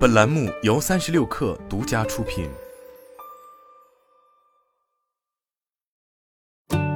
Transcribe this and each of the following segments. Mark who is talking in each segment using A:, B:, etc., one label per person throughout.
A: 本栏目由三十六氪独家出品。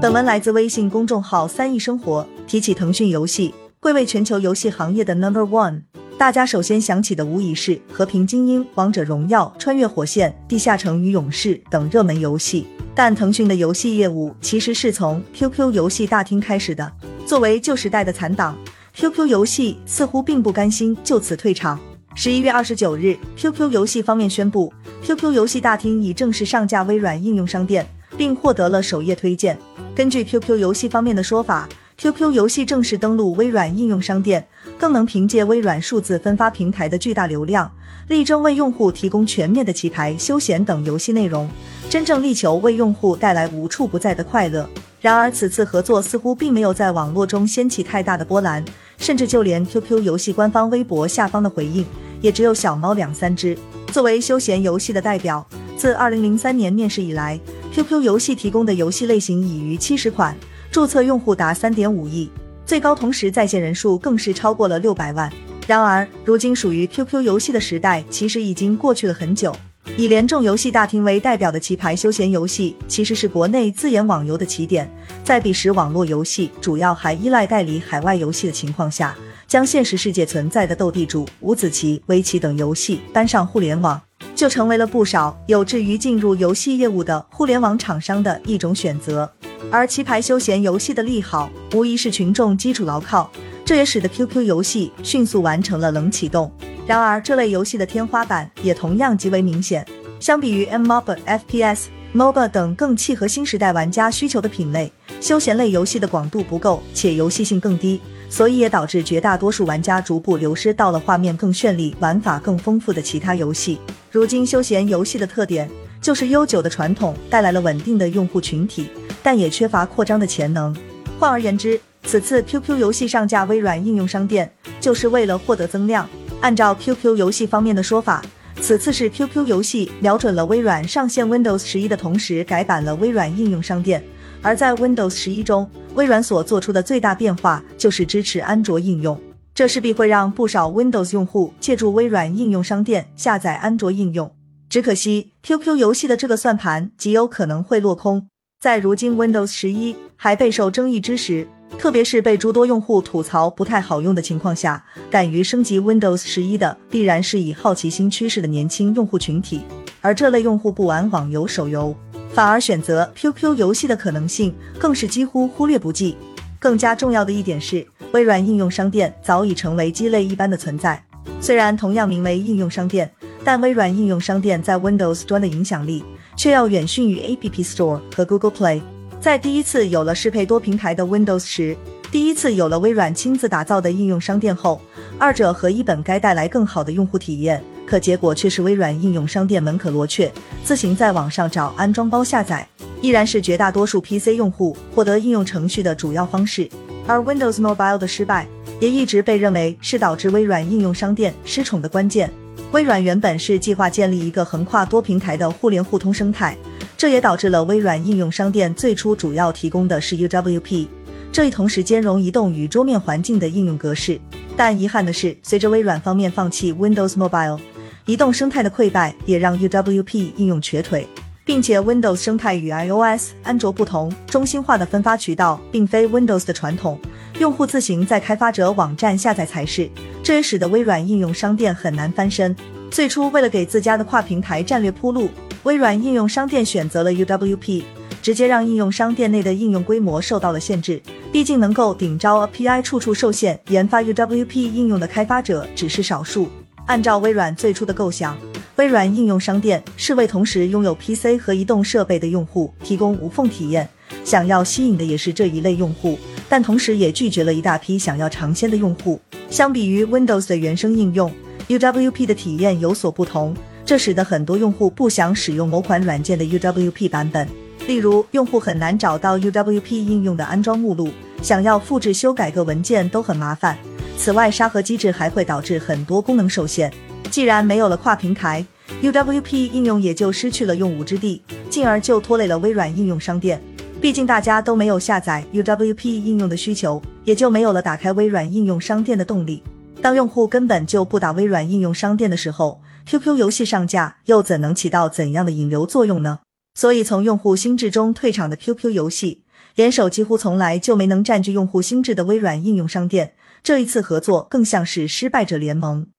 B: 本文来自微信公众号“三亿生活”。提起腾讯游戏，贵为全球游戏行业的 Number One，大家首先想起的无疑是《和平精英》《王者荣耀》《穿越火线》《地下城与勇士》等热门游戏。但腾讯的游戏业务其实是从 QQ 游戏大厅开始的。作为旧时代的残党，QQ 游戏似乎并不甘心就此退场。十一月二十九日，QQ 游戏方面宣布，QQ 游戏大厅已正式上架微软应用商店，并获得了首页推荐。根据 QQ 游戏方面的说法，QQ 游戏正式登陆微软应用商店，更能凭借微软数字分发平台的巨大流量，力争为用户提供全面的棋牌、休闲等游戏内容，真正力求为用户带来无处不在的快乐。然而，此次合作似乎并没有在网络中掀起太大的波澜，甚至就连 QQ 游戏官方微博下方的回应。也只有小猫两三只。作为休闲游戏的代表，自二零零三年面世以来，QQ 游戏提供的游戏类型已逾七十款，注册用户达三点五亿，最高同时在线人数更是超过了六百万。然而，如今属于 QQ 游戏的时代其实已经过去了很久。以联众游戏大厅为代表的棋牌休闲游戏，其实是国内自研网游的起点。在彼时网络游戏主要还依赖代理海外游戏的情况下。将现实世界存在的斗地主、五子棋、围棋等游戏搬上互联网，就成为了不少有志于进入游戏业务的互联网厂商的一种选择。而棋牌休闲游戏的利好，无疑是群众基础牢靠，这也使得 QQ 游戏迅速完成了冷启动。然而，这类游戏的天花板也同样极为明显。相比于 MMOBA、FPS、MOBA 等更契合新时代玩家需求的品类，休闲类游戏的广度不够，且游戏性更低。所以也导致绝大多数玩家逐步流失到了画面更绚丽、玩法更丰富的其他游戏。如今休闲游戏的特点就是悠久的传统带来了稳定的用户群体，但也缺乏扩张的潜能。换而言之，此次 QQ 游戏上架微软应用商店，就是为了获得增量。按照 QQ 游戏方面的说法，此次是 QQ 游戏瞄准了微软上线 Windows 十一的同时，改版了微软应用商店。而在 Windows 十一中，微软所做出的最大变化就是支持安卓应用，这势必会让不少 Windows 用户借助微软应用商店下载安卓应用。只可惜，QQ 游戏的这个算盘极有可能会落空。在如今 Windows 十一还备受争议之时，特别是被诸多用户吐槽不太好用的情况下，敢于升级 Windows 十一的必然是以好奇心驱使的年轻用户群体，而这类用户不玩网游、手游。反而选择 QQ 游戏的可能性更是几乎忽略不计。更加重要的一点是，微软应用商店早已成为鸡肋一般的存在。虽然同样名为应用商店，但微软应用商店在 Windows 端的影响力却要远逊于 App Store 和 Google Play。在第一次有了适配多平台的 Windows 时，第一次有了微软亲自打造的应用商店后，二者合一本该带来更好的用户体验。可结果却是微软应用商店门可罗雀，自行在网上找安装包下载，依然是绝大多数 PC 用户获得应用程序的主要方式。而 Windows Mobile 的失败，也一直被认为是导致微软应用商店失宠的关键。微软原本是计划建立一个横跨多平台的互联互通生态，这也导致了微软应用商店最初主要提供的是 UWP，这一同时兼容移动与桌面环境的应用格式。但遗憾的是，随着微软方面放弃 Windows Mobile。移动生态的溃败也让 UWP 应用瘸腿，并且 Windows 生态与 iOS、安卓不同，中心化的分发渠道并非 Windows 的传统，用户自行在开发者网站下载才是。这也使得微软应用商店很难翻身。最初为了给自家的跨平台战略铺路，微软应用商店选择了 UWP，直接让应用商店内的应用规模受到了限制。毕竟能够顶招 API 处处受限，研发 UWP 应用的开发者只是少数。按照微软最初的构想，微软应用商店是为同时拥有 PC 和移动设备的用户提供无缝体验，想要吸引的也是这一类用户，但同时也拒绝了一大批想要尝鲜的用户。相比于 Windows 的原生应用，UWP 的体验有所不同，这使得很多用户不想使用某款软件的 UWP 版本。例如，用户很难找到 UWP 应用的安装目录，想要复制修改个文件都很麻烦。此外沙盒机制还会导致很多功能受限。既然没有了跨平台 uwp 应用也就失去了用武之地进而就拖累了微软应用商店。毕竟大家都没有下载 uwp 应用的需求也就没有了打开微软应用商店的动力。当用户根本就不打微软应用商店的时候 qq 游戏上架又怎能起到怎样的引流作用呢？所以从用户心智中退场的 qq 游戏联手几乎从来就没能占据用户心智的微软应用商店这一次合作更像是失败者联盟。